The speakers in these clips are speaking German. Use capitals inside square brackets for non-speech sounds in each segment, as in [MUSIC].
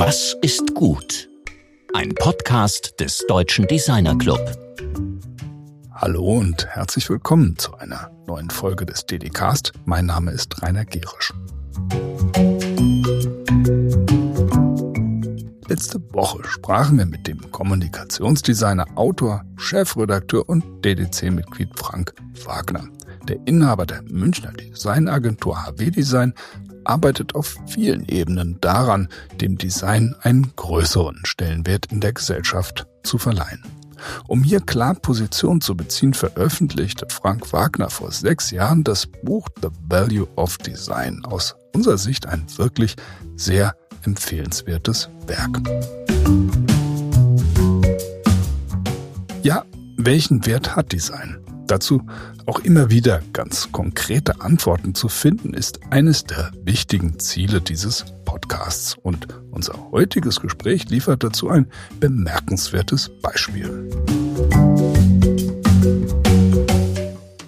Was ist gut? Ein Podcast des Deutschen Designer Club. Hallo und herzlich willkommen zu einer neuen Folge des DDcast. Mein Name ist Rainer Gerisch. Letzte Woche sprachen wir mit dem Kommunikationsdesigner, Autor, Chefredakteur und DDC-Mitglied Frank Wagner. Der Inhaber der Münchner Designagentur HW Design arbeitet auf vielen Ebenen daran, dem Design einen größeren Stellenwert in der Gesellschaft zu verleihen. Um hier klar Position zu beziehen, veröffentlichte Frank Wagner vor sechs Jahren das Buch The Value of Design. Aus unserer Sicht ein wirklich sehr empfehlenswertes Werk. Ja, welchen Wert hat Design? Dazu auch immer wieder ganz konkrete Antworten zu finden, ist eines der wichtigen Ziele dieses Podcasts. Und unser heutiges Gespräch liefert dazu ein bemerkenswertes Beispiel.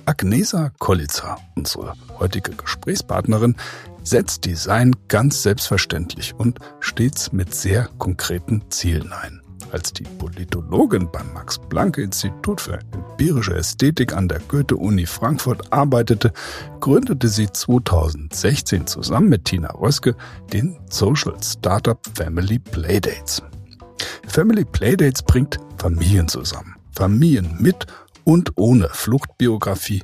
Agnesa Kollitzer, unsere heutige Gesprächspartnerin, setzt Design ganz selbstverständlich und stets mit sehr konkreten Zielen ein. Als die Politologin beim Max-Planck-Institut für empirische Ästhetik an der Goethe-Uni Frankfurt arbeitete, gründete sie 2016 zusammen mit Tina Röske den Social Startup Family Playdates. Family Playdates bringt Familien zusammen. Familien mit und ohne Fluchtbiografie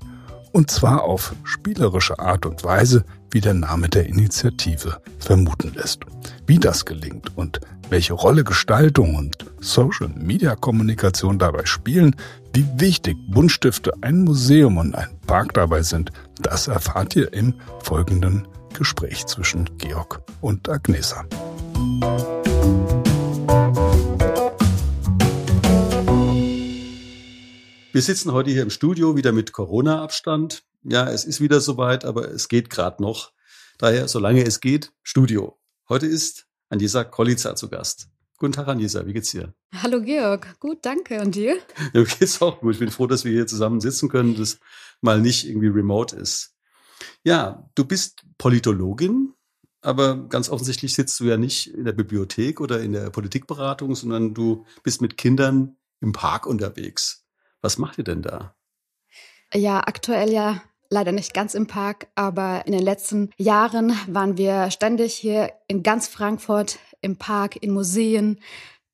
und zwar auf spielerische Art und Weise, wie der Name der Initiative vermuten lässt. Wie das gelingt und welche Rolle Gestaltung und Social-Media-Kommunikation dabei spielen, wie wichtig Buntstifte, ein Museum und ein Park dabei sind, das erfahrt ihr im folgenden Gespräch zwischen Georg und Agnesa. Wir sitzen heute hier im Studio wieder mit Corona-Abstand. Ja, es ist wieder soweit, aber es geht gerade noch. Daher, solange es geht, Studio. Heute ist Anisa Kolitzer zu Gast. Guten Tag, Anisa, wie geht's dir? Hallo Georg, gut, danke. Und dir? Ja, mir geht's auch gut. Ich bin froh, dass wir hier zusammen sitzen können, das mal nicht irgendwie remote ist. Ja, du bist Politologin, aber ganz offensichtlich sitzt du ja nicht in der Bibliothek oder in der Politikberatung, sondern du bist mit Kindern im Park unterwegs. Was macht ihr denn da? Ja, aktuell ja leider nicht ganz im Park, aber in den letzten Jahren waren wir ständig hier in ganz Frankfurt im Park, in Museen,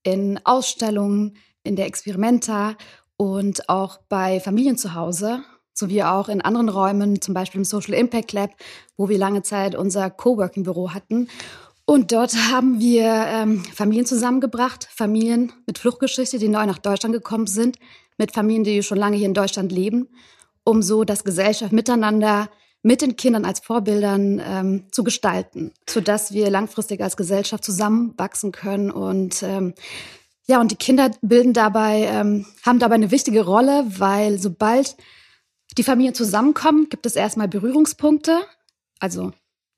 in Ausstellungen, in der Experimenta und auch bei Familien zu Hause, sowie auch in anderen Räumen, zum Beispiel im Social Impact Lab, wo wir lange Zeit unser Coworking-Büro hatten. Und dort haben wir ähm, Familien zusammengebracht, Familien mit Fluchtgeschichte, die neu nach Deutschland gekommen sind, mit Familien, die schon lange hier in Deutschland leben um so das Gesellschaft miteinander mit den Kindern als Vorbildern ähm, zu gestalten, sodass wir langfristig als Gesellschaft zusammenwachsen können und ähm, ja, und die Kinder bilden dabei, ähm, haben dabei eine wichtige Rolle, weil sobald die Familien zusammenkommen, gibt es erstmal Berührungspunkte, also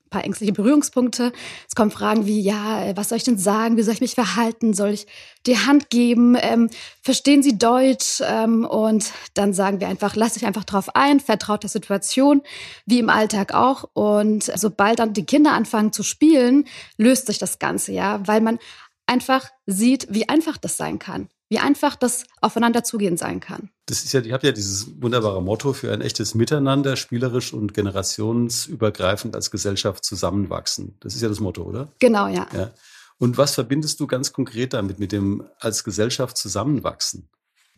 paar ängstliche Berührungspunkte. Es kommen Fragen wie, ja, äh, was soll ich denn sagen? Wie soll ich mich verhalten? Soll ich die Hand geben? Ähm, verstehen Sie Deutsch? Ähm, und dann sagen wir einfach, lass dich einfach drauf ein, vertraut der Situation, wie im Alltag auch. Und sobald dann die Kinder anfangen zu spielen, löst sich das Ganze, ja, weil man einfach sieht, wie einfach das sein kann wie einfach das aufeinander zugehen sein kann. Das ist ja, ihr habt ja dieses wunderbare Motto für ein echtes Miteinander, spielerisch und generationsübergreifend als Gesellschaft zusammenwachsen. Das ist ja das Motto, oder? Genau, ja. ja. Und was verbindest du ganz konkret damit, mit dem als Gesellschaft zusammenwachsen?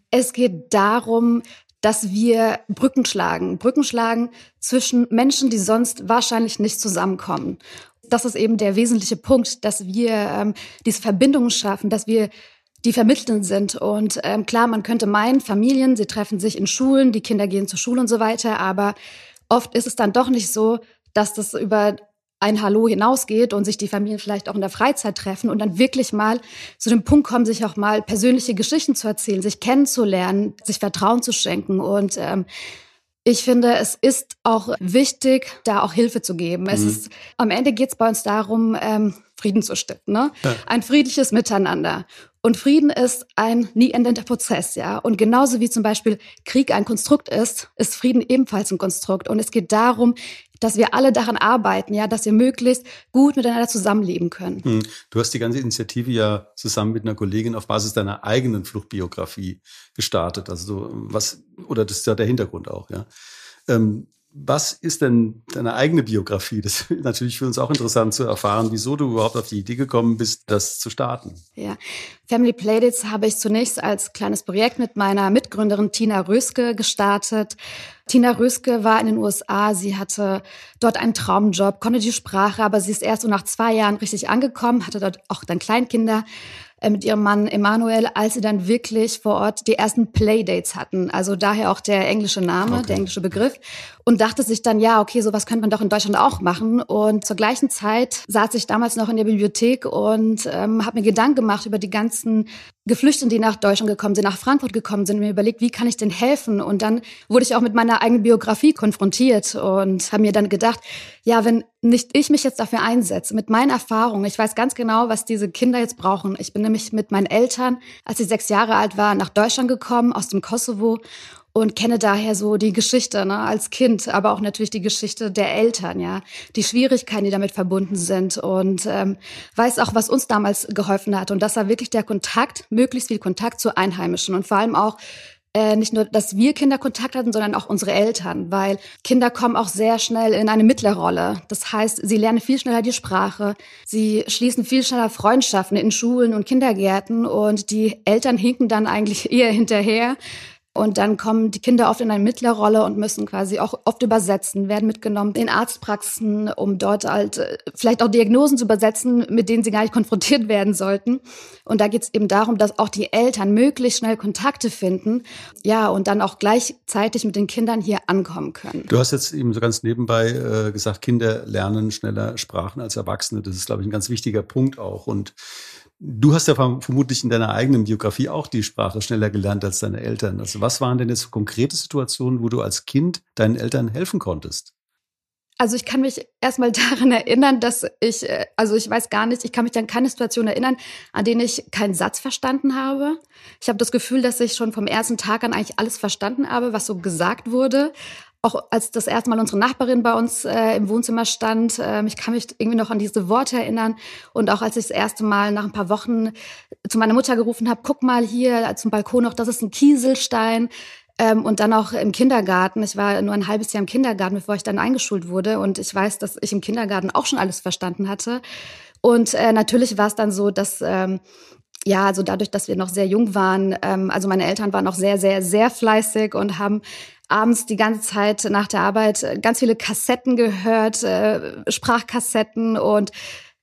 Es geht darum, dass wir Brücken schlagen. Brücken schlagen zwischen Menschen, die sonst wahrscheinlich nicht zusammenkommen. Das ist eben der wesentliche Punkt, dass wir ähm, diese Verbindungen schaffen, dass wir die vermittelnd sind. Und ähm, klar, man könnte meinen, Familien, sie treffen sich in Schulen, die Kinder gehen zur Schule und so weiter, aber oft ist es dann doch nicht so, dass das über ein Hallo hinausgeht und sich die Familien vielleicht auch in der Freizeit treffen und dann wirklich mal zu dem Punkt kommen, sich auch mal persönliche Geschichten zu erzählen, sich kennenzulernen, sich Vertrauen zu schenken. Und ähm, ich finde, es ist auch wichtig, da auch Hilfe zu geben. Mhm. Es ist, am Ende geht es bei uns darum, ähm, Frieden zu stiften, ne? Ja. Ein friedliches Miteinander. Und Frieden ist ein nie endender Prozess, ja. Und genauso wie zum Beispiel Krieg ein Konstrukt ist, ist Frieden ebenfalls ein Konstrukt. Und es geht darum, dass wir alle daran arbeiten, ja, dass wir möglichst gut miteinander zusammenleben können. Hm. Du hast die ganze Initiative ja zusammen mit einer Kollegin auf Basis deiner eigenen Fluchtbiografie gestartet. Also was, oder das ist ja der Hintergrund auch, ja. Ähm, was ist denn deine eigene Biografie? Das ist natürlich für uns auch interessant zu erfahren, wieso du überhaupt auf die Idee gekommen bist, das zu starten. Ja, Family Playdates habe ich zunächst als kleines Projekt mit meiner Mitgründerin Tina Röske gestartet. Tina Röske war in den USA, sie hatte dort einen Traumjob, konnte die Sprache, aber sie ist erst so nach zwei Jahren richtig angekommen, hatte dort auch dann Kleinkinder äh, mit ihrem Mann Emanuel, als sie dann wirklich vor Ort die ersten Playdates hatten. Also daher auch der englische Name, okay. der englische Begriff. Und dachte sich dann, ja, okay, sowas könnte man doch in Deutschland auch machen. Und zur gleichen Zeit saß ich damals noch in der Bibliothek und ähm, habe mir Gedanken gemacht über die ganzen Geflüchteten, die nach Deutschland gekommen sind, nach Frankfurt gekommen sind, mir überlegt, wie kann ich denn helfen? Und dann wurde ich auch mit meiner eigenen Biografie konfrontiert und habe mir dann gedacht, ja, wenn nicht ich mich jetzt dafür einsetze, mit meinen Erfahrungen, ich weiß ganz genau, was diese Kinder jetzt brauchen. Ich bin nämlich mit meinen Eltern, als sie sechs Jahre alt war, nach Deutschland gekommen, aus dem Kosovo und kenne daher so die Geschichte ne, als Kind, aber auch natürlich die Geschichte der Eltern, ja, die Schwierigkeiten, die damit verbunden sind und ähm, weiß auch, was uns damals geholfen hat und das war wirklich der Kontakt, möglichst viel Kontakt zu Einheimischen und vor allem auch äh, nicht nur, dass wir Kinder Kontakt hatten, sondern auch unsere Eltern, weil Kinder kommen auch sehr schnell in eine Mittlerrolle. Das heißt, sie lernen viel schneller die Sprache, sie schließen viel schneller Freundschaften in Schulen und Kindergärten und die Eltern hinken dann eigentlich [LAUGHS] eher hinterher und dann kommen die Kinder oft in eine Mittlerrolle und müssen quasi auch oft übersetzen, werden mitgenommen in Arztpraxen, um dort halt äh, vielleicht auch Diagnosen zu übersetzen, mit denen sie gar nicht konfrontiert werden sollten. Und da geht es eben darum, dass auch die Eltern möglichst schnell Kontakte finden, ja, und dann auch gleichzeitig mit den Kindern hier ankommen können. Du hast jetzt eben so ganz nebenbei äh, gesagt, Kinder lernen schneller Sprachen als Erwachsene. Das ist, glaube ich, ein ganz wichtiger Punkt auch. Und Du hast ja vermutlich in deiner eigenen Biografie auch die Sprache schneller gelernt als deine Eltern. Also was waren denn jetzt konkrete Situationen, wo du als Kind deinen Eltern helfen konntest? Also ich kann mich erstmal [LAUGHS] daran erinnern, dass ich, äh, also ich weiß gar nicht, ich kann mich an keine Situation erinnern, an denen ich keinen Satz verstanden habe. Ich habe das Gefühl, dass ich schon vom ersten Tag an eigentlich alles verstanden habe, was so gesagt wurde auch als das erste Mal unsere Nachbarin bei uns äh, im Wohnzimmer stand, äh, ich kann mich irgendwie noch an diese Worte erinnern. Und auch als ich das erste Mal nach ein paar Wochen zu meiner Mutter gerufen habe, guck mal hier zum Balkon noch, das ist ein Kieselstein. Ähm, und dann auch im Kindergarten. Ich war nur ein halbes Jahr im Kindergarten, bevor ich dann eingeschult wurde. Und ich weiß, dass ich im Kindergarten auch schon alles verstanden hatte. Und äh, natürlich war es dann so, dass ähm, ja, also dadurch, dass wir noch sehr jung waren, ähm, also meine Eltern waren noch sehr, sehr, sehr fleißig und haben abends die ganze Zeit nach der Arbeit äh, ganz viele Kassetten gehört, äh, Sprachkassetten und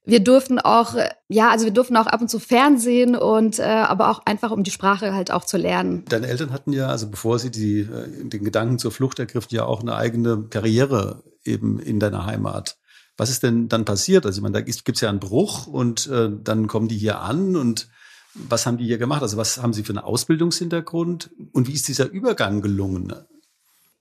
wir durften auch, äh, ja, also wir durften auch ab und zu Fernsehen und äh, aber auch einfach, um die Sprache halt auch zu lernen. Deine Eltern hatten ja, also bevor sie die, äh, den Gedanken zur Flucht ergriffen, ja auch eine eigene Karriere eben in deiner Heimat. Was ist denn dann passiert? Also ich meine, da gibt es ja einen Bruch und äh, dann kommen die hier an und was haben die hier gemacht? Also was haben sie für einen Ausbildungshintergrund und wie ist dieser Übergang gelungen?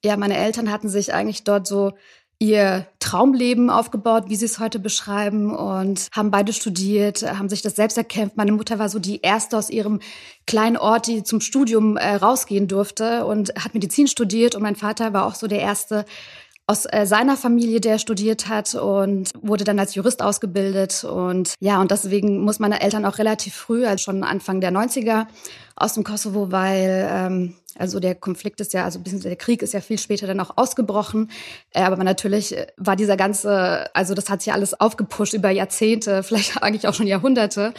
Ja, meine Eltern hatten sich eigentlich dort so ihr Traumleben aufgebaut, wie sie es heute beschreiben und haben beide studiert, haben sich das selbst erkämpft. Meine Mutter war so die erste aus ihrem kleinen Ort, die zum Studium äh, rausgehen durfte und hat Medizin studiert und mein Vater war auch so der erste aus äh, seiner Familie, der studiert hat und wurde dann als Jurist ausgebildet. Und ja, und deswegen muss meine Eltern auch relativ früh, als schon Anfang der 90er, aus dem Kosovo, weil ähm, also der Konflikt ist ja, also der Krieg ist ja viel später dann auch ausgebrochen. Äh, aber natürlich äh, war dieser ganze, also das hat sich alles aufgepusht über Jahrzehnte, [LAUGHS] vielleicht eigentlich auch schon Jahrhunderte.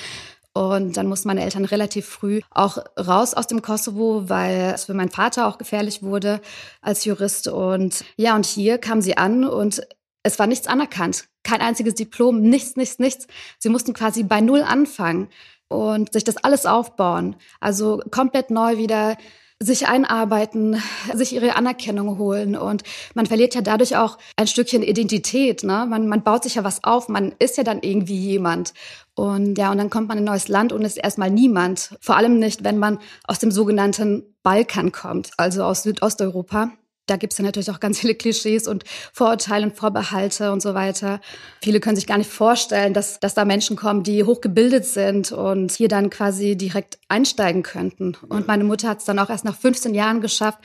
Und dann mussten meine Eltern relativ früh auch raus aus dem Kosovo, weil es für meinen Vater auch gefährlich wurde als Jurist. Und ja, und hier kamen sie an und es war nichts anerkannt. Kein einziges Diplom, nichts, nichts, nichts. Sie mussten quasi bei Null anfangen und sich das alles aufbauen. Also komplett neu wieder sich einarbeiten, sich ihre Anerkennung holen. Und man verliert ja dadurch auch ein Stückchen Identität. Ne? Man, man baut sich ja was auf, man ist ja dann irgendwie jemand. Und ja, und dann kommt man in ein neues Land und ist erstmal niemand. Vor allem nicht, wenn man aus dem sogenannten Balkan kommt, also aus Südosteuropa. Da gibt es ja natürlich auch ganz viele Klischees und Vorurteile und Vorbehalte und so weiter. Viele können sich gar nicht vorstellen, dass, dass da Menschen kommen, die hochgebildet sind und hier dann quasi direkt einsteigen könnten. Und meine Mutter hat es dann auch erst nach 15 Jahren geschafft,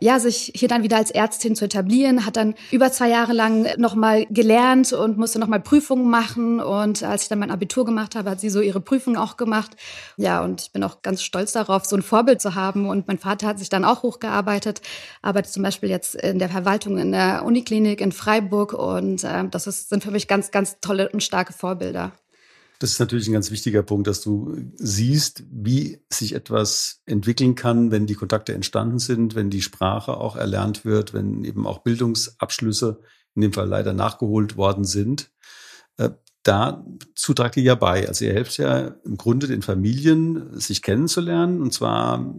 ja, sich hier dann wieder als Ärztin zu etablieren, hat dann über zwei Jahre lang nochmal gelernt und musste nochmal Prüfungen machen. Und als ich dann mein Abitur gemacht habe, hat sie so ihre Prüfungen auch gemacht. Ja, und ich bin auch ganz stolz darauf, so ein Vorbild zu haben. Und mein Vater hat sich dann auch hochgearbeitet, arbeitet zum Beispiel jetzt in der Verwaltung in der Uniklinik in Freiburg. Und äh, das ist, sind für mich ganz, ganz tolle und starke Vorbilder. Das ist natürlich ein ganz wichtiger Punkt, dass du siehst, wie sich etwas entwickeln kann, wenn die Kontakte entstanden sind, wenn die Sprache auch erlernt wird, wenn eben auch Bildungsabschlüsse in dem Fall leider nachgeholt worden sind. Dazu tragt ihr ja bei. Also ihr helft ja im Grunde den Familien, sich kennenzulernen. Und zwar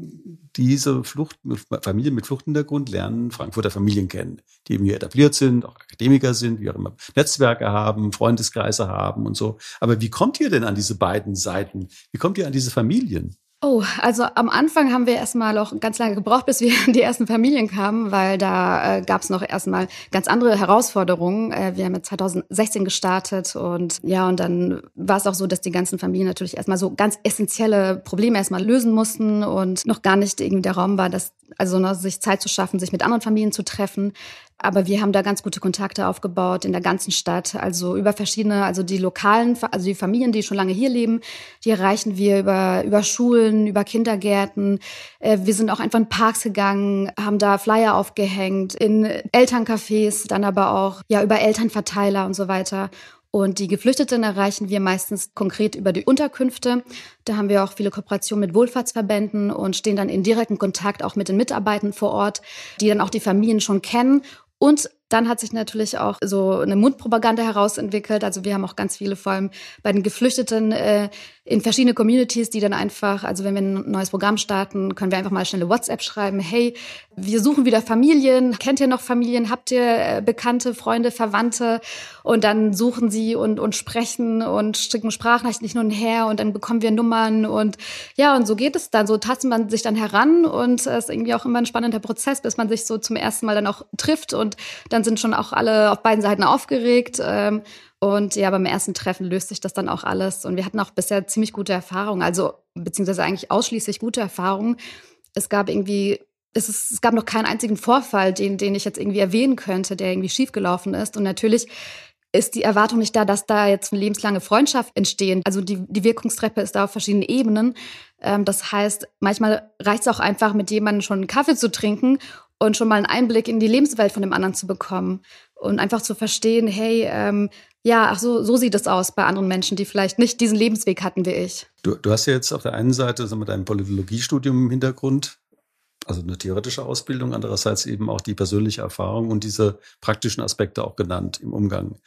diese Flucht, Familien mit Fluchthintergrund lernen Frankfurter Familien kennen, die eben hier etabliert sind, auch Akademiker sind, wie auch immer, Netzwerke haben, Freundeskreise haben und so. Aber wie kommt ihr denn an diese beiden Seiten? Wie kommt ihr an diese Familien? Oh, also am Anfang haben wir erstmal auch ganz lange gebraucht, bis wir in [LAUGHS] die ersten Familien kamen, weil da äh, gab es noch erstmal ganz andere Herausforderungen. Äh, wir haben ja 2016 gestartet und ja, und dann war es auch so, dass die ganzen Familien natürlich erstmal so ganz essentielle Probleme erstmal lösen mussten und noch gar nicht irgendwie der Raum war, dass also ne, sich Zeit zu schaffen, sich mit anderen Familien zu treffen. Aber wir haben da ganz gute Kontakte aufgebaut in der ganzen Stadt. Also über verschiedene, also die lokalen, also die Familien, die schon lange hier leben, die erreichen wir über, über Schulen, über Kindergärten. Äh, wir sind auch einfach in Parks gegangen, haben da Flyer aufgehängt, in Elterncafés, dann aber auch, ja, über Elternverteiler und so weiter. Und die Geflüchteten erreichen wir meistens konkret über die Unterkünfte. Da haben wir auch viele Kooperationen mit Wohlfahrtsverbänden und stehen dann in direkten Kontakt auch mit den Mitarbeitern vor Ort, die dann auch die Familien schon kennen und dann hat sich natürlich auch so eine Mundpropaganda herausentwickelt. Also wir haben auch ganz viele, vor allem bei den Geflüchteten, äh, in verschiedene Communities, die dann einfach, also wenn wir ein neues Programm starten, können wir einfach mal schnell eine WhatsApp schreiben. Hey, wir suchen wieder Familien. Kennt ihr noch Familien? Habt ihr äh, Bekannte, Freunde, Verwandte? Und dann suchen sie und, und sprechen und schicken Sprachnachrichten nicht nur her und dann bekommen wir Nummern und ja, und so geht es dann. So tastet man sich dann heran und es ist irgendwie auch immer ein spannender Prozess, bis man sich so zum ersten Mal dann auch trifft und dann sind schon auch alle auf beiden Seiten aufgeregt. Ähm, und ja, beim ersten Treffen löst sich das dann auch alles. Und wir hatten auch bisher ziemlich gute Erfahrungen, also beziehungsweise eigentlich ausschließlich gute Erfahrungen. Es gab irgendwie, es, ist, es gab noch keinen einzigen Vorfall, den, den ich jetzt irgendwie erwähnen könnte, der irgendwie schiefgelaufen ist. Und natürlich ist die Erwartung nicht da, dass da jetzt eine lebenslange Freundschaft entstehen. Also die, die Wirkungstreppe ist da auf verschiedenen Ebenen. Ähm, das heißt, manchmal reicht es auch einfach, mit jemandem schon einen Kaffee zu trinken und schon mal einen Einblick in die Lebenswelt von dem anderen zu bekommen und einfach zu verstehen, hey, ähm, ja, ach so, so sieht es aus bei anderen Menschen, die vielleicht nicht diesen Lebensweg hatten wie ich. Du, du hast ja jetzt auf der einen Seite sagen wir, dein Politologiestudium im Hintergrund, also eine theoretische Ausbildung, andererseits eben auch die persönliche Erfahrung und diese praktischen Aspekte auch genannt im Umgang.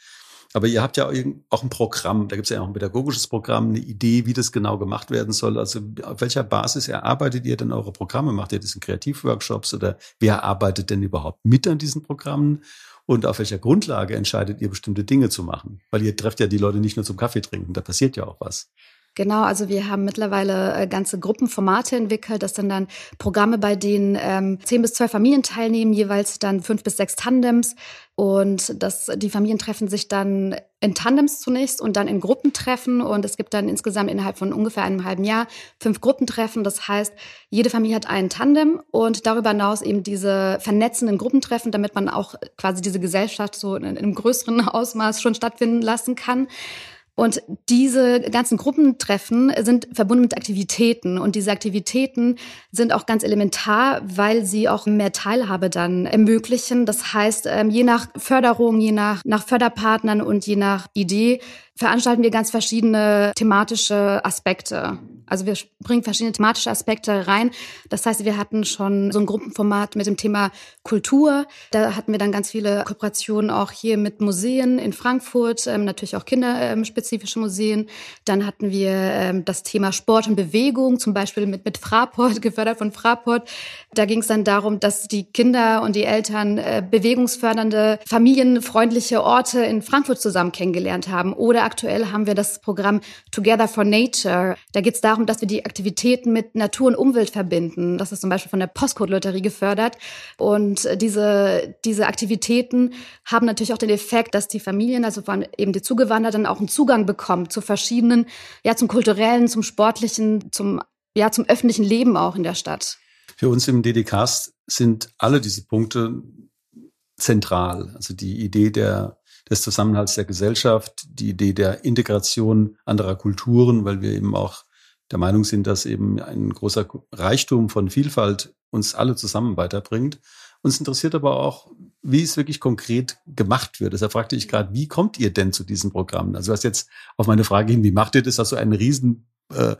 Aber ihr habt ja auch ein Programm, da gibt es ja auch ein pädagogisches Programm, eine Idee, wie das genau gemacht werden soll. Also auf welcher Basis erarbeitet ihr denn eure Programme? Macht ihr das in Kreativworkshops oder wer arbeitet denn überhaupt mit an diesen Programmen? Und auf welcher Grundlage entscheidet ihr bestimmte Dinge zu machen? Weil ihr trefft ja die Leute nicht nur zum Kaffee trinken, da passiert ja auch was. Genau, also wir haben mittlerweile äh, ganze Gruppenformate entwickelt. Das sind dann Programme, bei denen ähm, zehn bis zwölf Familien teilnehmen, jeweils dann fünf bis sechs Tandems. Und das, die Familien treffen sich dann in Tandems zunächst und dann in Gruppentreffen. Und es gibt dann insgesamt innerhalb von ungefähr einem halben Jahr fünf Gruppentreffen. Das heißt, jede Familie hat einen Tandem und darüber hinaus eben diese vernetzenden Gruppentreffen, damit man auch quasi diese Gesellschaft so in, in einem größeren [LAUGHS] Ausmaß schon stattfinden lassen kann. Und diese ganzen Gruppentreffen sind verbunden mit Aktivitäten. Und diese Aktivitäten sind auch ganz elementar, weil sie auch mehr Teilhabe dann ermöglichen. Das heißt, ähm, je nach Förderung, je nach, nach Förderpartnern und je nach Idee veranstalten wir ganz verschiedene thematische Aspekte. Also wir bringen verschiedene thematische Aspekte rein. Das heißt, wir hatten schon so ein Gruppenformat mit dem Thema Kultur. Da hatten wir dann ganz viele Kooperationen auch hier mit Museen in Frankfurt, ähm, natürlich auch kinderspezifische Museen. Dann hatten wir ähm, das Thema Sport und Bewegung, zum Beispiel mit, mit Fraport, [LAUGHS] gefördert von Fraport. Da ging es dann darum, dass die Kinder und die Eltern äh, bewegungsfördernde, familienfreundliche Orte in Frankfurt zusammen kennengelernt haben oder aktuell haben wir das Programm Together for Nature. Da geht es darum, dass wir die Aktivitäten mit Natur und Umwelt verbinden. Das ist zum Beispiel von der Postcode-Lotterie gefördert. Und diese, diese Aktivitäten haben natürlich auch den Effekt, dass die Familien, also vor allem eben die Zugewanderten, auch einen Zugang bekommen zu verschiedenen, ja, zum kulturellen, zum sportlichen, zum, ja, zum öffentlichen Leben auch in der Stadt. Für uns im DDCast sind alle diese Punkte zentral. Also die Idee der des Zusammenhalts der Gesellschaft, die Idee der Integration anderer Kulturen, weil wir eben auch der Meinung sind, dass eben ein großer Reichtum von Vielfalt uns alle zusammen weiterbringt. Uns interessiert aber auch, wie es wirklich konkret gemacht wird. Deshalb fragte ich gerade, wie kommt ihr denn zu diesen Programmen? Also du hast jetzt auf meine Frage hin, wie macht ihr das? Hast du einen riesen äh,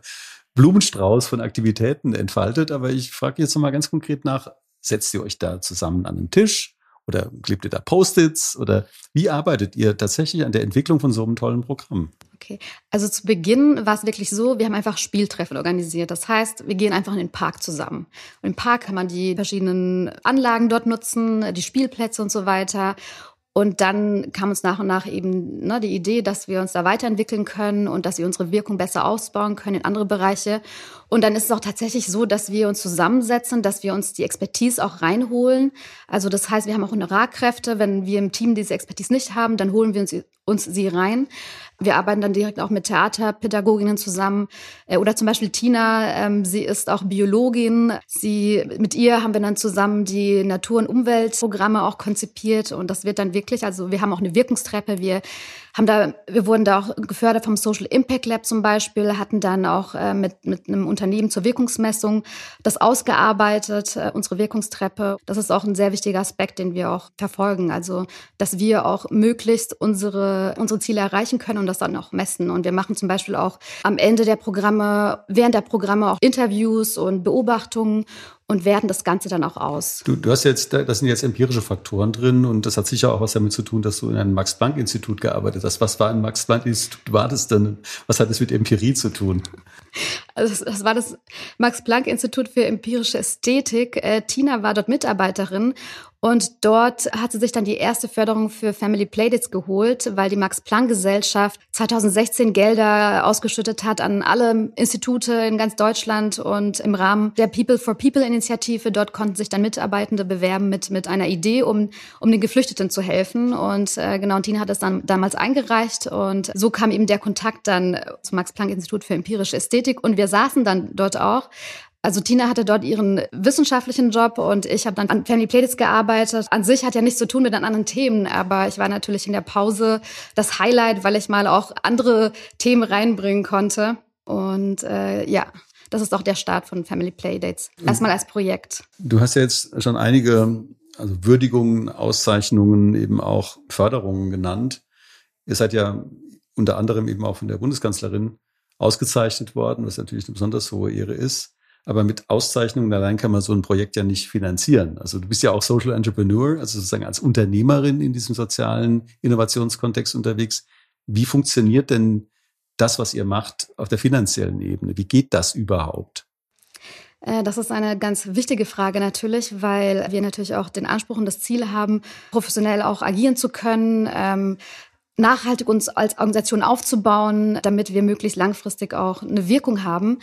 Blumenstrauß von Aktivitäten entfaltet? Aber ich frage jetzt nochmal ganz konkret nach, setzt ihr euch da zusammen an den Tisch? Oder klebt ihr da Post-its? Oder wie arbeitet ihr tatsächlich an der Entwicklung von so einem tollen Programm? Okay, also zu Beginn war es wirklich so, wir haben einfach Spieltreffen organisiert. Das heißt, wir gehen einfach in den Park zusammen. Und im Park kann man die verschiedenen Anlagen dort nutzen, die Spielplätze und so weiter. Und dann kam uns nach und nach eben ne, die Idee, dass wir uns da weiterentwickeln können und dass wir unsere Wirkung besser ausbauen können in andere Bereiche. Und dann ist es auch tatsächlich so, dass wir uns zusammensetzen, dass wir uns die Expertise auch reinholen. Also das heißt, wir haben auch Honorarkräfte. Wenn wir im Team diese Expertise nicht haben, dann holen wir uns, uns sie rein. Wir arbeiten dann direkt auch mit Theaterpädagoginnen zusammen. Äh, oder zum Beispiel Tina, ähm, sie ist auch Biologin. Sie, mit ihr haben wir dann zusammen die Natur- und Umweltprogramme auch konzipiert. Und das wird dann wirklich, also wir haben auch eine Wirkungstreppe. Wir haben da, wir wurden da auch gefördert vom Social Impact Lab zum Beispiel, hatten dann auch äh, mit, mit einem Unternehmen zur Wirkungsmessung das ausgearbeitet, äh, unsere Wirkungstreppe. Das ist auch ein sehr wichtiger Aspekt, den wir auch verfolgen. Also, dass wir auch möglichst unsere, unsere Ziele erreichen können und das dann auch messen. Und wir machen zum Beispiel auch am Ende der Programme, während der Programme auch Interviews und Beobachtungen und werten das Ganze dann auch aus. Du, du hast jetzt, das sind jetzt empirische Faktoren drin und das hat sicher auch was damit zu tun, dass du in einem Max-Planck-Institut gearbeitet hast. Was war ein Max-Planck-Institut? War das denn? Was hat es mit Empirie zu tun? Also das war das Max-Planck-Institut für empirische Ästhetik. Äh, Tina war dort Mitarbeiterin und dort hat sie sich dann die erste Förderung für Family Playdates geholt, weil die Max-Planck-Gesellschaft 2016 Gelder ausgeschüttet hat an alle Institute in ganz Deutschland und im Rahmen der People for People-Initiative. Dort konnten sich dann Mitarbeitende bewerben mit, mit einer Idee, um, um den Geflüchteten zu helfen. Und äh, genau, und Tina hat das dann damals eingereicht und so kam eben der Kontakt dann zum Max-Planck-Institut für empirische Ästhetik und wir saßen dann dort auch also Tina hatte dort ihren wissenschaftlichen Job und ich habe dann an Family Playdates gearbeitet. An sich hat ja nichts zu tun mit anderen Themen, aber ich war natürlich in der Pause das Highlight, weil ich mal auch andere Themen reinbringen konnte. Und äh, ja, das ist auch der Start von Family Playdates. Erstmal als Projekt. Du hast ja jetzt schon einige also Würdigungen, Auszeichnungen, eben auch Förderungen genannt. Ihr seid ja unter anderem eben auch von der Bundeskanzlerin ausgezeichnet worden, was natürlich eine besonders hohe Ehre ist. Aber mit Auszeichnungen allein kann man so ein Projekt ja nicht finanzieren. Also du bist ja auch Social Entrepreneur, also sozusagen als Unternehmerin in diesem sozialen Innovationskontext unterwegs. Wie funktioniert denn das, was ihr macht, auf der finanziellen Ebene? Wie geht das überhaupt? Äh, das ist eine ganz wichtige Frage natürlich, weil wir natürlich auch den Anspruch und das Ziel haben, professionell auch agieren zu können, ähm, nachhaltig uns als Organisation aufzubauen, damit wir möglichst langfristig auch eine Wirkung haben.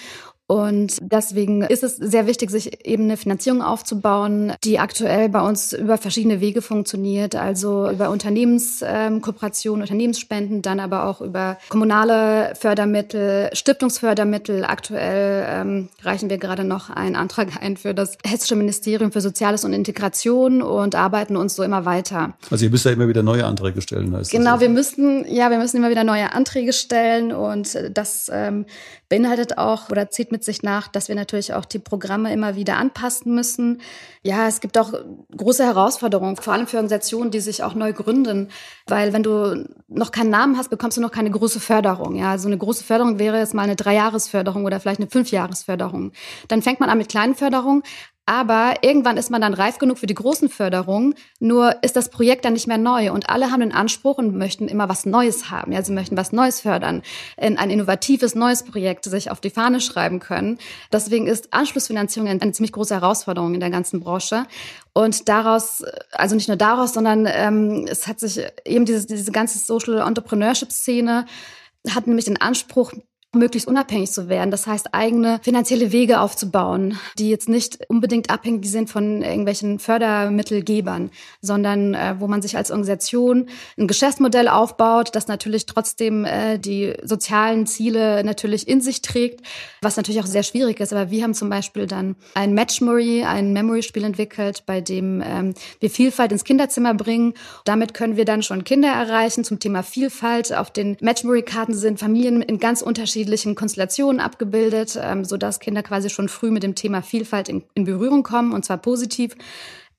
Und deswegen ist es sehr wichtig, sich eben eine Finanzierung aufzubauen, die aktuell bei uns über verschiedene Wege funktioniert. Also über Unternehmenskooperationen, Unternehmensspenden, dann aber auch über kommunale Fördermittel, Stiftungsfördermittel. Aktuell ähm, reichen wir gerade noch einen Antrag ein für das Hessische Ministerium für Soziales und Integration und arbeiten uns so immer weiter. Also ihr müsst ja immer wieder neue Anträge stellen. Heißt genau, wir müssten, ja, wir müssen immer wieder neue Anträge stellen und das ähm, beinhaltet auch oder zieht mit sich nach, dass wir natürlich auch die Programme immer wieder anpassen müssen. Ja, es gibt auch große Herausforderungen, vor allem für Organisationen, die sich auch neu gründen, weil wenn du noch keinen Namen hast, bekommst du noch keine große Förderung. Ja, also eine große Förderung wäre jetzt mal eine Dreijahresförderung oder vielleicht eine Fünfjahresförderung. Dann fängt man an mit kleinen Förderungen, aber irgendwann ist man dann reif genug für die großen Förderungen. Nur ist das Projekt dann nicht mehr neu und alle haben den Anspruch und möchten immer was Neues haben. Ja, sie möchten was Neues fördern, in ein innovatives neues Projekt sich auf die Fahne schreiben können. Deswegen ist Anschlussfinanzierung eine ziemlich große Herausforderung in der ganzen Branche. Und daraus, also nicht nur daraus, sondern ähm, es hat sich eben diese, diese ganze Social Entrepreneurship-Szene hat nämlich den Anspruch, möglichst unabhängig zu werden. Das heißt, eigene finanzielle Wege aufzubauen, die jetzt nicht unbedingt abhängig sind von irgendwelchen Fördermittelgebern, sondern äh, wo man sich als Organisation ein Geschäftsmodell aufbaut, das natürlich trotzdem äh, die sozialen Ziele natürlich in sich trägt, was natürlich auch sehr schwierig ist. Aber wir haben zum Beispiel dann ein Matchmemory, ein Memory-Spiel entwickelt, bei dem ähm, wir Vielfalt ins Kinderzimmer bringen. Damit können wir dann schon Kinder erreichen zum Thema Vielfalt. Auf den Matchmemory-Karten sind Familien in ganz unterschiedlichen unterschiedlichen Konstellationen abgebildet, ähm, sodass Kinder quasi schon früh mit dem Thema Vielfalt in, in Berührung kommen und zwar positiv.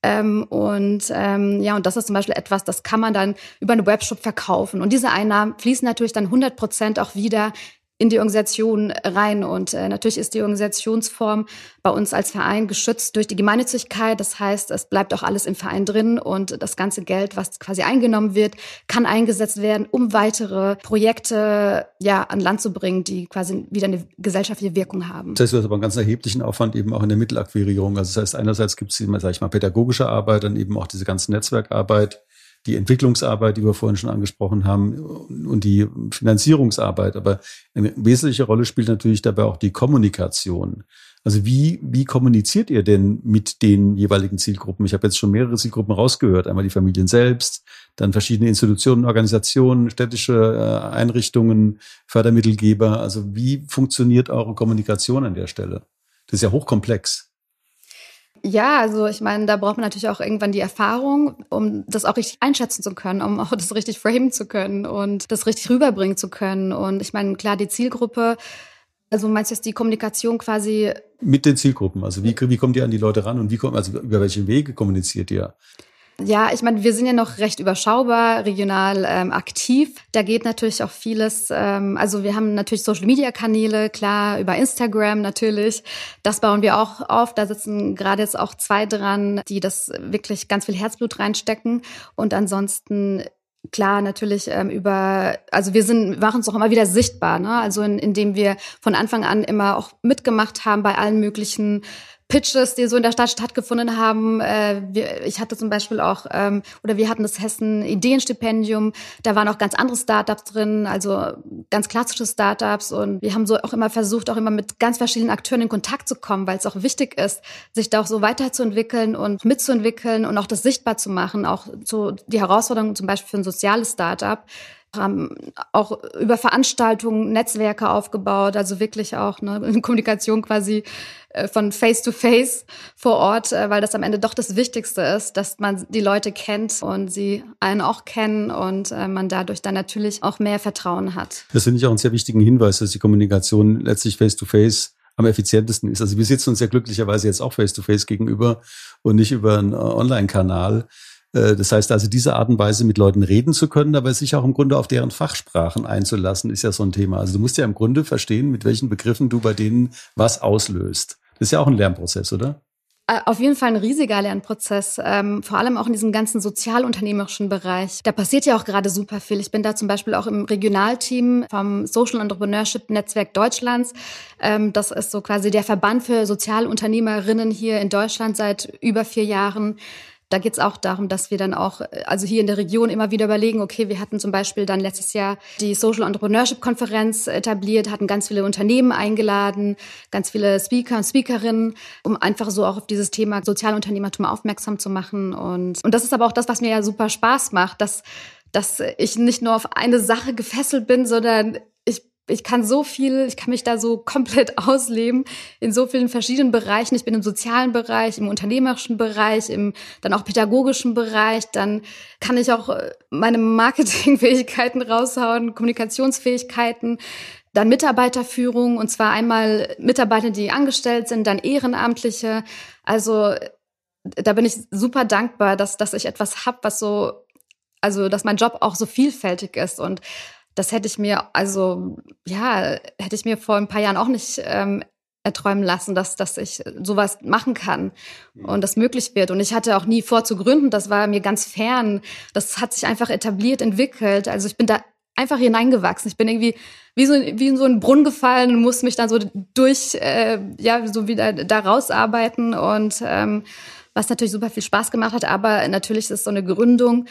Ähm, und ähm, ja, und das ist zum Beispiel etwas, das kann man dann über eine Webshop verkaufen. Und diese Einnahmen fließen natürlich dann 100 Prozent auch wieder in die Organisation rein. Und äh, natürlich ist die Organisationsform bei uns als Verein geschützt durch die Gemeinnützigkeit. Das heißt, es bleibt auch alles im Verein drin und das ganze Geld, was quasi eingenommen wird, kann eingesetzt werden, um weitere Projekte ja an Land zu bringen, die quasi wieder eine gesellschaftliche Wirkung haben. Das heißt, du hast aber einen ganz erheblichen Aufwand eben auch in der Mittelakquirierung. Also das heißt, einerseits gibt es immer, sag ich mal, pädagogische Arbeit, dann eben auch diese ganze Netzwerkarbeit die Entwicklungsarbeit, die wir vorhin schon angesprochen haben, und die Finanzierungsarbeit. Aber eine wesentliche Rolle spielt natürlich dabei auch die Kommunikation. Also wie, wie kommuniziert ihr denn mit den jeweiligen Zielgruppen? Ich habe jetzt schon mehrere Zielgruppen rausgehört. Einmal die Familien selbst, dann verschiedene Institutionen, Organisationen, städtische äh, Einrichtungen, Fördermittelgeber. Also wie funktioniert eure Kommunikation an der Stelle? Das ist ja hochkomplex. Ja, also ich meine, da braucht man natürlich auch irgendwann die Erfahrung, um das auch richtig einschätzen zu können, um auch [LAUGHS] das richtig framen zu können und das richtig rüberbringen zu können. Und ich meine, klar, die Zielgruppe, also meinst du jetzt die Kommunikation quasi? Mit den Zielgruppen, also wie, wie kommt ihr an die Leute ran und wie kommt, also über welche Wege kommuniziert ihr? Ja, ich meine, wir sind ja noch recht überschaubar, regional ähm, aktiv. Da geht natürlich auch vieles. Ähm, also wir haben natürlich Social-Media-Kanäle, klar, über Instagram natürlich. Das bauen wir auch auf. Da sitzen gerade jetzt auch zwei dran, die das wirklich ganz viel Herzblut reinstecken. Und ansonsten Klar, natürlich ähm, über, also wir sind, machen es auch immer wieder sichtbar, ne? Also in, indem wir von Anfang an immer auch mitgemacht haben bei allen möglichen Pitches, die so in der Stadt stattgefunden haben. Äh, wir, ich hatte zum Beispiel auch, ähm, oder wir hatten das Hessen Ideenstipendium, da waren auch ganz andere Startups drin, also ganz klassische Startups. Und wir haben so auch immer versucht, auch immer mit ganz verschiedenen Akteuren in Kontakt zu kommen, weil es auch wichtig ist, sich da auch so weiterzuentwickeln und mitzuentwickeln und auch das sichtbar zu machen, auch so die Herausforderungen zum Beispiel für ein soziales Startup haben auch über Veranstaltungen Netzwerke aufgebaut, also wirklich auch ne, [LAUGHS] in Kommunikation quasi äh, von Face to Face vor Ort, äh, weil das am Ende doch das Wichtigste ist, dass man die Leute kennt und sie einen auch kennen und äh, man dadurch dann natürlich auch mehr Vertrauen hat. Das finde ich auch einen sehr wichtigen Hinweis, dass die Kommunikation letztlich Face to Face am effizientesten ist. Also wir sitzen uns ja glücklicherweise jetzt auch face to face gegenüber und nicht über einen Online-Kanal. Äh, das heißt also, diese Art und Weise mit Leuten reden zu können, aber sich auch im Grunde auf deren Fachsprachen einzulassen, ist ja so ein Thema. Also du musst ja im Grunde verstehen, mit welchen Begriffen du bei denen was auslöst. Das ist ja auch ein Lernprozess, oder? Äh, auf jeden Fall ein riesiger Lernprozess, ähm, vor allem auch in diesem ganzen sozialunternehmerischen Bereich. Da passiert ja auch gerade super viel. Ich bin da zum Beispiel auch im Regionalteam vom Social Entrepreneurship Netzwerk Deutschlands. Ähm, das ist so quasi der Verband für Sozialunternehmerinnen hier in Deutschland seit über vier Jahren. Da geht es auch darum, dass wir dann auch, also hier in der Region immer wieder überlegen, okay, wir hatten zum Beispiel dann letztes Jahr die Social Entrepreneurship Konferenz etabliert, hatten ganz viele Unternehmen eingeladen, ganz viele Speaker und Speakerinnen, um einfach so auch auf dieses Thema Sozialunternehmertum aufmerksam zu machen. Und, und das ist aber auch das, was mir ja super Spaß macht, dass dass ich nicht nur auf eine Sache gefesselt bin, sondern ich kann so viel, ich kann mich da so komplett [LAUGHS] ausleben in so vielen verschiedenen Bereichen. Ich bin im sozialen Bereich, im unternehmerischen Bereich, im dann auch pädagogischen Bereich. Dann kann ich auch äh, meine Marketingfähigkeiten raushauen, Kommunikationsfähigkeiten, dann Mitarbeiterführung und zwar einmal Mitarbeiter, die angestellt sind, dann Ehrenamtliche. Also da bin ich super dankbar, dass, dass ich etwas hab, was so, also dass mein Job auch so vielfältig ist und das hätte ich mir, also ja, hätte ich mir vor ein paar Jahren auch nicht ähm, erträumen lassen, dass, dass ich sowas machen kann und das möglich wird. Und ich hatte auch nie vor zu gründen, das war mir ganz fern. Das hat sich einfach etabliert, entwickelt. Also ich bin da einfach hineingewachsen. Ich bin irgendwie wie so, wie in so einen Brunnen gefallen und musste mich dann so durch, äh, ja, so wieder da rausarbeiten und ähm, was natürlich super viel Spaß gemacht hat. Aber natürlich ist so eine Gründung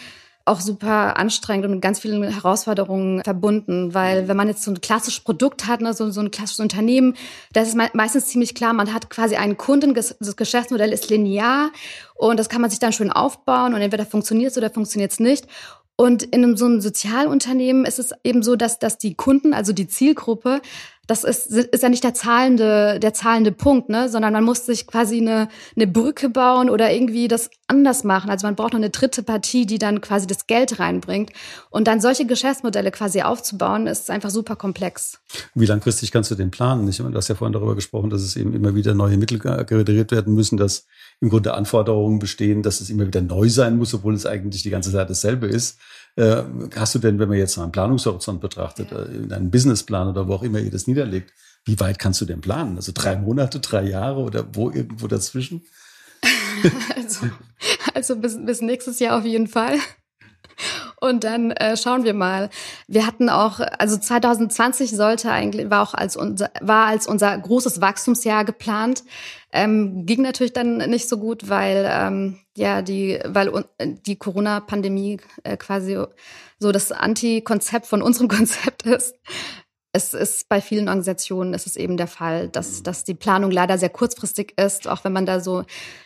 auch super anstrengend und mit ganz vielen Herausforderungen verbunden, weil wenn man jetzt so ein klassisches Produkt hat, ne, so, so ein klassisches Unternehmen, das ist meistens ziemlich klar, man hat quasi einen Kunden, das Geschäftsmodell ist linear und das kann man sich dann schön aufbauen und entweder funktioniert es oder funktioniert es nicht. Und in so einem Sozialunternehmen ist es eben so, dass, dass die Kunden, also die Zielgruppe, das ist, ist ja nicht der zahlende, der zahlende Punkt, ne? sondern man muss sich quasi eine, eine Brücke bauen oder irgendwie das anders machen. Also man braucht noch eine dritte Partie, die dann quasi das Geld reinbringt. Und dann solche Geschäftsmodelle quasi aufzubauen, ist einfach super komplex. Wie langfristig kannst du den planen? Ich meine, du hast ja vorhin darüber gesprochen, dass es eben immer wieder neue Mittel generiert werden müssen, dass im Grunde Anforderungen bestehen, dass es immer wieder neu sein muss, obwohl es eigentlich die ganze Zeit dasselbe ist. Äh, hast du denn, wenn man jetzt einen Planungshorizont betrachtet. Äh, in einem Businessplan oder wo auch immer ihr das niederlegt, wie weit kannst du denn planen? Also drei Monate, drei Jahre oder wo irgendwo dazwischen? [LAUGHS] also, also bis, bis nächstes Jahr auf jeden Fall. Und dann äh, schauen wir mal. Wir hatten auch, also 2020 sollte eigentlich, war auch als unser, war als unser großes Wachstumsjahr geplant. Ähm, ging natürlich dann nicht so gut, weil ähm, ja die, weil die Corona-Pandemie äh, quasi so das Anti-Konzept von unserem [LAUGHS] Konzept ist es ist bei vielen Organisationen ist es eben der Fall, dass, dass die Planung leider sehr kurzfristig ist, auch wenn man da so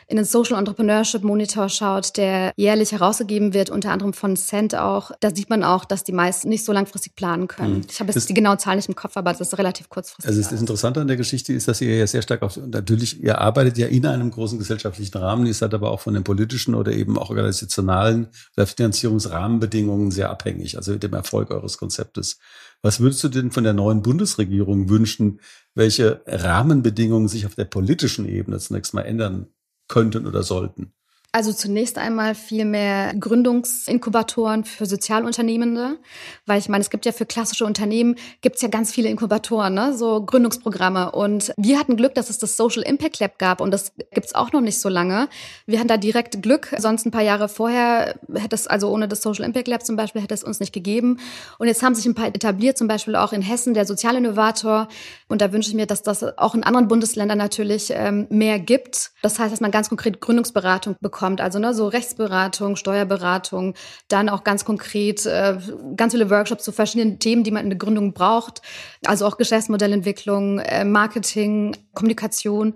in den Social Entrepreneurship Monitor schaut, der jährlich herausgegeben wird, unter anderem von Cent auch, da sieht man auch, dass die meisten nicht so langfristig planen können. Mhm. Ich habe jetzt das, die genaue Zahl nicht im Kopf, aber das ist relativ kurzfristig. Also das Interessante an der Geschichte ist, dass ihr ja sehr stark auf, natürlich, ihr arbeitet ja in einem großen gesellschaftlichen Rahmen, ihr seid aber auch von den politischen oder eben auch organisationalen oder Finanzierungsrahmenbedingungen sehr abhängig, also dem Erfolg eures Konzeptes. Was würdest du denn von der neuen Bundesregierung wünschen, welche Rahmenbedingungen sich auf der politischen Ebene zunächst mal ändern könnten oder sollten? Also zunächst einmal viel mehr Gründungsinkubatoren für Sozialunternehmende, weil ich meine, es gibt ja für klassische Unternehmen gibt es ja ganz viele Inkubatoren, ne? so Gründungsprogramme. Und wir hatten Glück, dass es das Social Impact Lab gab und das gibt es auch noch nicht so lange. Wir hatten da direkt Glück, sonst ein paar Jahre vorher hätte es, also ohne das Social Impact Lab zum Beispiel, hätte es uns nicht gegeben. Und jetzt haben sich ein paar etabliert, zum Beispiel auch in Hessen der Sozialinnovator. Und da wünsche ich mir, dass das auch in anderen Bundesländern natürlich ähm, mehr gibt. Das heißt, dass man ganz konkret Gründungsberatung bekommt bekommt. Also ne, so Rechtsberatung, Steuerberatung, dann auch ganz konkret äh, ganz viele Workshops zu verschiedenen Themen, die man in der Gründung braucht. Also auch Geschäftsmodellentwicklung, äh, Marketing, Kommunikation.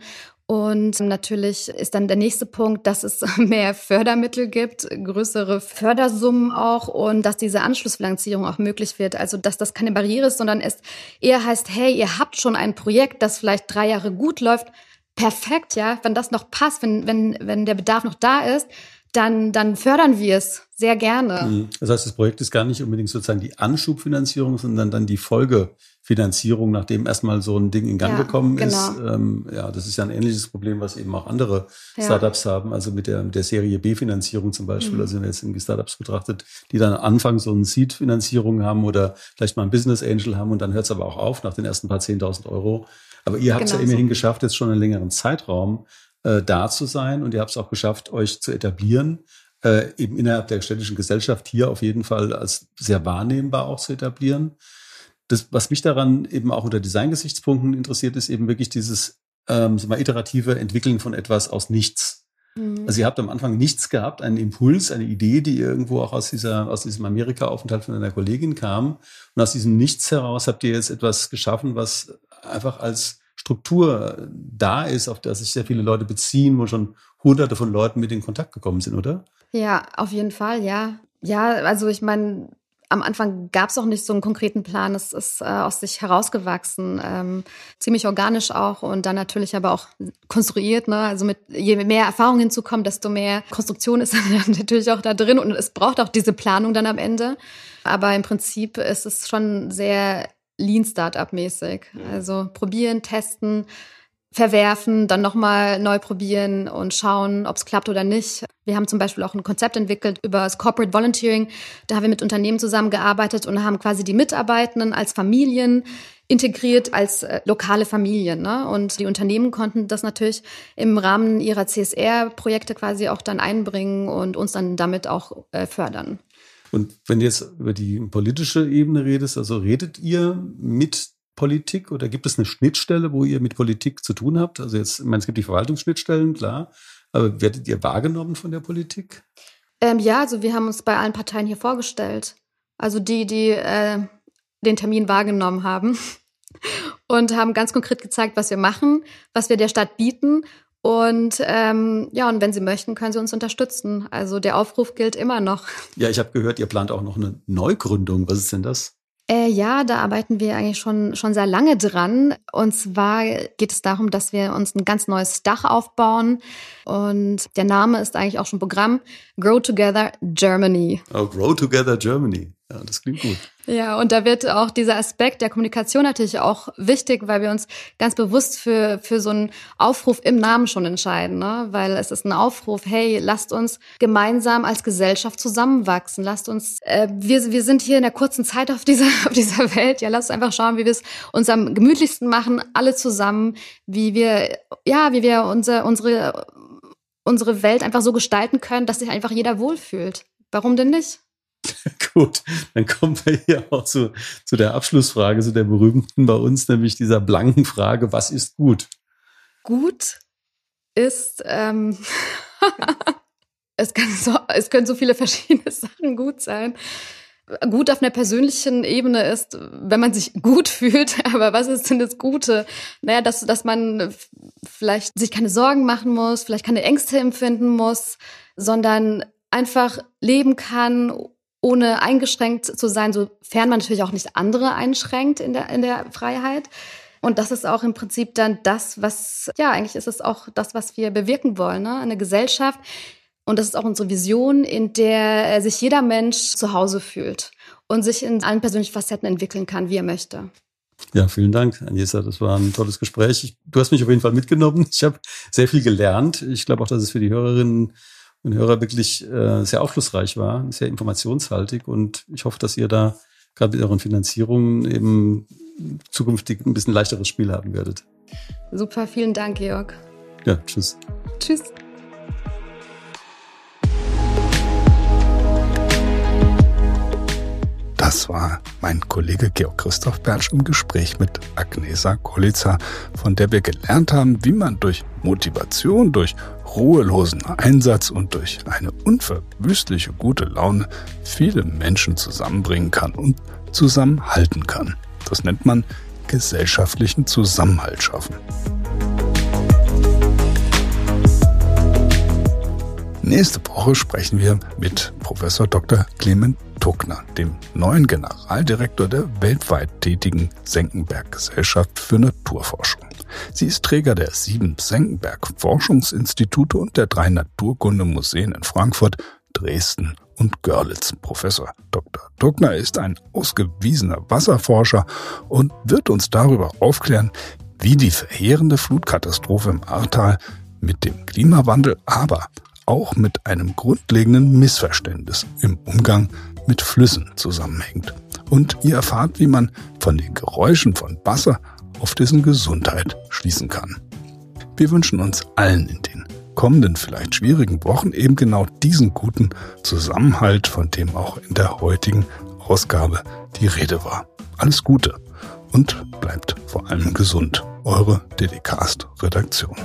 Und natürlich ist dann der nächste Punkt, dass es [LAUGHS] mehr Fördermittel gibt, größere Fördersummen auch und dass diese Anschlussfinanzierung auch möglich wird. Also dass das keine Barriere ist, sondern es eher heißt, hey, ihr habt schon ein Projekt, das vielleicht drei Jahre gut läuft, perfekt, ja, wenn das noch passt, wenn, wenn, wenn der Bedarf noch da ist, dann, dann fördern wir es sehr gerne. Mhm. Das heißt, das Projekt ist gar nicht unbedingt sozusagen die Anschubfinanzierung, sondern dann die Folgefinanzierung, nachdem erstmal so ein Ding in Gang ja, gekommen genau. ist. Ähm, ja, das ist ja ein ähnliches Problem, was eben auch andere ja. Startups haben, also mit der, der Serie B-Finanzierung zum Beispiel. Mhm. Also wenn man jetzt irgendwie Startups betrachtet, die dann Anfang so eine Seed-Finanzierung haben oder vielleicht mal ein Business Angel haben und dann hört es aber auch auf nach den ersten paar 10.000 Euro. Aber ihr habt es genau ja immerhin so. geschafft, jetzt schon einen längeren Zeitraum äh, da zu sein und ihr habt es auch geschafft, euch zu etablieren, äh, eben innerhalb der städtischen Gesellschaft hier auf jeden Fall als sehr wahrnehmbar auch zu etablieren. Das, was mich daran eben auch unter Designgesichtspunkten interessiert, ist eben wirklich dieses ähm, mal, iterative Entwickeln von etwas aus nichts. Mhm. Also ihr habt am Anfang nichts gehabt, einen Impuls, eine Idee, die irgendwo auch aus dieser, aus diesem Amerika-Aufenthalt von einer Kollegin kam. Und aus diesem Nichts heraus habt ihr jetzt etwas geschaffen, was einfach als Struktur da ist, auf das sich sehr viele Leute beziehen, wo schon hunderte von Leuten mit in Kontakt gekommen sind, oder? Ja, auf jeden Fall, ja. Ja, also ich meine, am Anfang gab es auch nicht so einen konkreten Plan. Es ist äh, aus sich herausgewachsen, ähm, ziemlich organisch auch und dann natürlich aber auch konstruiert. Ne? Also mit je mehr Erfahrung hinzukommt, desto mehr Konstruktion ist [LAUGHS] dann natürlich auch da drin und es braucht auch diese Planung dann am Ende. Aber im Prinzip ist es schon sehr Lean Startup mäßig. Also probieren, testen, verwerfen, dann nochmal neu probieren und schauen, ob es klappt oder nicht. Wir haben zum Beispiel auch ein Konzept entwickelt über das Corporate Volunteering. Da haben wir mit Unternehmen zusammengearbeitet und haben quasi die Mitarbeitenden als Familien integriert als äh, lokale Familien. Ne? Und die Unternehmen konnten das natürlich im Rahmen ihrer CSR-Projekte quasi auch dann einbringen und uns dann damit auch äh, fördern. Und wenn du jetzt über die politische Ebene redest, also redet ihr mit Politik oder gibt es eine Schnittstelle, wo ihr mit Politik zu tun habt? Also jetzt, ich meine, es gibt die Verwaltungsschnittstellen, klar, Aber werdet ihr wahrgenommen von der Politik? Ähm, ja, also wir haben uns bei allen Parteien hier vorgestellt. Also die, die äh, den Termin wahrgenommen haben [LAUGHS] und haben ganz konkret gezeigt, was wir machen, was wir der Stadt bieten. Und ähm, ja, und wenn Sie möchten, können Sie uns unterstützen. Also der Aufruf gilt immer noch. [LAUGHS] Ja, ich habe gehört, ihr plant auch noch eine Neugründung. Was ist denn das? Äh, ja, da arbeiten wir eigentlich schon, schon sehr lange dran. Und zwar geht es darum, dass wir uns ein ganz neues Dach aufbauen. Und der Name ist eigentlich auch schon Programm Grow Together Germany. Oh, Grow Together Germany. Ja, das klingt gut. Ja, und da wird auch dieser Aspekt der Kommunikation natürlich auch wichtig, weil wir uns ganz bewusst für, für so einen Aufruf im Namen schon entscheiden, ne? weil es ist ein Aufruf, hey, lasst uns gemeinsam als Gesellschaft zusammenwachsen, lasst uns, äh, wir, wir sind hier in der kurzen Zeit auf dieser, [LAUGHS] auf dieser Welt, ja, lasst uns einfach schauen, wie wir es uns am gemütlichsten machen, alle zusammen, wie wir, ja, wie wir unser, unsere, unsere Welt einfach so gestalten können, dass sich einfach jeder wohlfühlt. Warum denn nicht? [LAUGHS] Gut, dann kommen wir hier auch zu, zu der Abschlussfrage, zu der berühmten bei uns, nämlich dieser blanken Frage, was ist gut? Gut ist, ähm, [LAUGHS] es, kann so, es können so viele verschiedene Sachen gut sein. Gut auf einer persönlichen Ebene ist, wenn man sich gut fühlt, [LAUGHS] aber was ist denn das Gute? Naja, dass, dass man vielleicht sich keine Sorgen machen muss, vielleicht keine Ängste empfinden muss, sondern einfach leben kann, ohne eingeschränkt zu sein, sofern man natürlich auch nicht andere einschränkt in der, in der Freiheit. Und das ist auch im Prinzip dann das, was, ja, eigentlich ist es auch das, was wir bewirken wollen, ne? eine Gesellschaft. Und das ist auch unsere Vision, in der sich jeder Mensch zu Hause fühlt und sich in allen persönlichen Facetten entwickeln kann, wie er möchte. Ja, vielen Dank, Anjesa. Das war ein tolles Gespräch. Du hast mich auf jeden Fall mitgenommen. Ich habe sehr viel gelernt. Ich glaube auch, dass es für die Hörerinnen und Hörer wirklich äh, sehr aufschlussreich war, sehr informationshaltig und ich hoffe, dass ihr da gerade mit euren Finanzierungen eben zukünftig ein bisschen leichteres Spiel haben werdet. Super, vielen Dank, Georg. Ja, tschüss. Tschüss. Das war mein Kollege Georg Christoph Bertsch im Gespräch mit Agnesa Kolitzer, von der wir gelernt haben, wie man durch Motivation, durch ruhelosen Einsatz und durch eine unverwüstliche gute Laune viele Menschen zusammenbringen kann und zusammenhalten kann. Das nennt man gesellschaftlichen Zusammenhalt schaffen. Nächste Woche sprechen wir mit Professor Dr. Clement Tuckner, dem neuen Generaldirektor der weltweit tätigen Senckenberg Gesellschaft für Naturforschung. Sie ist Träger der sieben Senckenberg Forschungsinstitute und der drei Naturkundemuseen in Frankfurt, Dresden und Görlitz. Professor Dr. Tuckner ist ein ausgewiesener Wasserforscher und wird uns darüber aufklären, wie die verheerende Flutkatastrophe im Ahrtal mit dem Klimawandel, aber auch mit einem grundlegenden Missverständnis im Umgang mit Flüssen zusammenhängt. Und ihr erfahrt, wie man von den Geräuschen von Wasser auf dessen Gesundheit schließen kann. Wir wünschen uns allen in den kommenden, vielleicht schwierigen Wochen eben genau diesen guten Zusammenhalt, von dem auch in der heutigen Ausgabe die Rede war. Alles Gute und bleibt vor allem gesund. Eure Dedicast Redaktion.